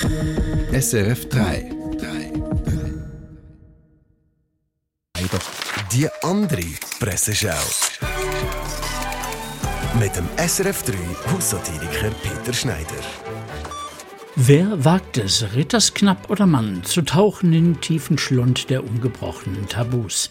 SRF 3. Die andere Presseschau. Mit dem SRF 3 Haussatiriker Peter Schneider. Wer wagt es, Rittersknapp oder Mann, zu tauchen in den tiefen Schlund der ungebrochenen Tabus?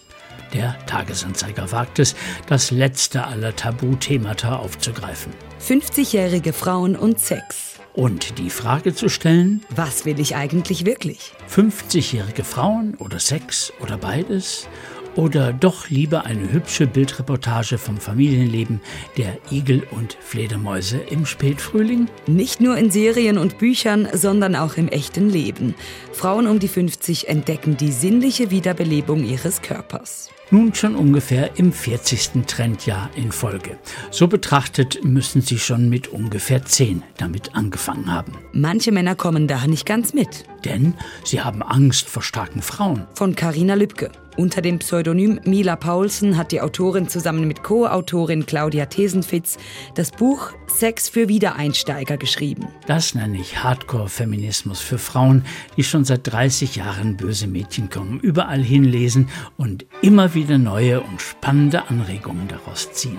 Der Tagesanzeiger wagt es, das letzte aller Tabuthemata aufzugreifen. 50-jährige Frauen und Sex. Und die Frage zu stellen, Was will ich eigentlich wirklich? 50-jährige Frauen oder Sex oder beides? Oder doch lieber eine hübsche Bildreportage vom Familienleben der Igel und Fledermäuse im Spätfrühling? Nicht nur in Serien und Büchern, sondern auch im echten Leben. Frauen um die 50 entdecken die sinnliche Wiederbelebung ihres Körpers. Nun schon ungefähr im 40. Trendjahr in Folge. So betrachtet müssen sie schon mit ungefähr 10 damit angefangen haben. Manche Männer kommen da nicht ganz mit. Denn sie haben Angst vor starken Frauen. Von Carina Lübke. Unter dem Pseudonym Mila Paulsen hat die Autorin zusammen mit Co-Autorin Claudia Thesenfitz das Buch Sex für Wiedereinsteiger geschrieben. Das nenne ich Hardcore-Feminismus für Frauen, die schon seit 30 Jahren böse Mädchen kommen, überall hinlesen und immer wieder neue und spannende Anregungen daraus ziehen.